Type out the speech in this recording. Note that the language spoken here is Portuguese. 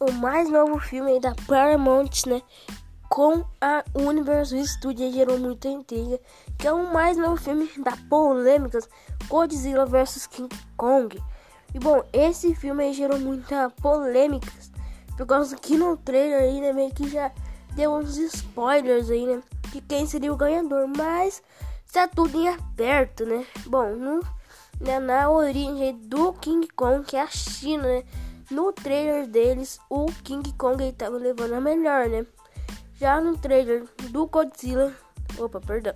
o mais novo filme da Paramount, né? Com a Universal Studios gerou muita intriga, que é o mais novo filme da polêmicas Godzilla vs King Kong. E bom, esse filme gerou muita polêmicas, por causa que no trailer aí, né, meio que já deu uns spoilers aí, né? De quem seria o ganhador, mas está tudo em aberto, né? Bom, no, né, na origem do King Kong, que é a China, né? No trailer deles, o King Kong estava levando a melhor, né? Já no trailer do Godzilla, opa, perdão.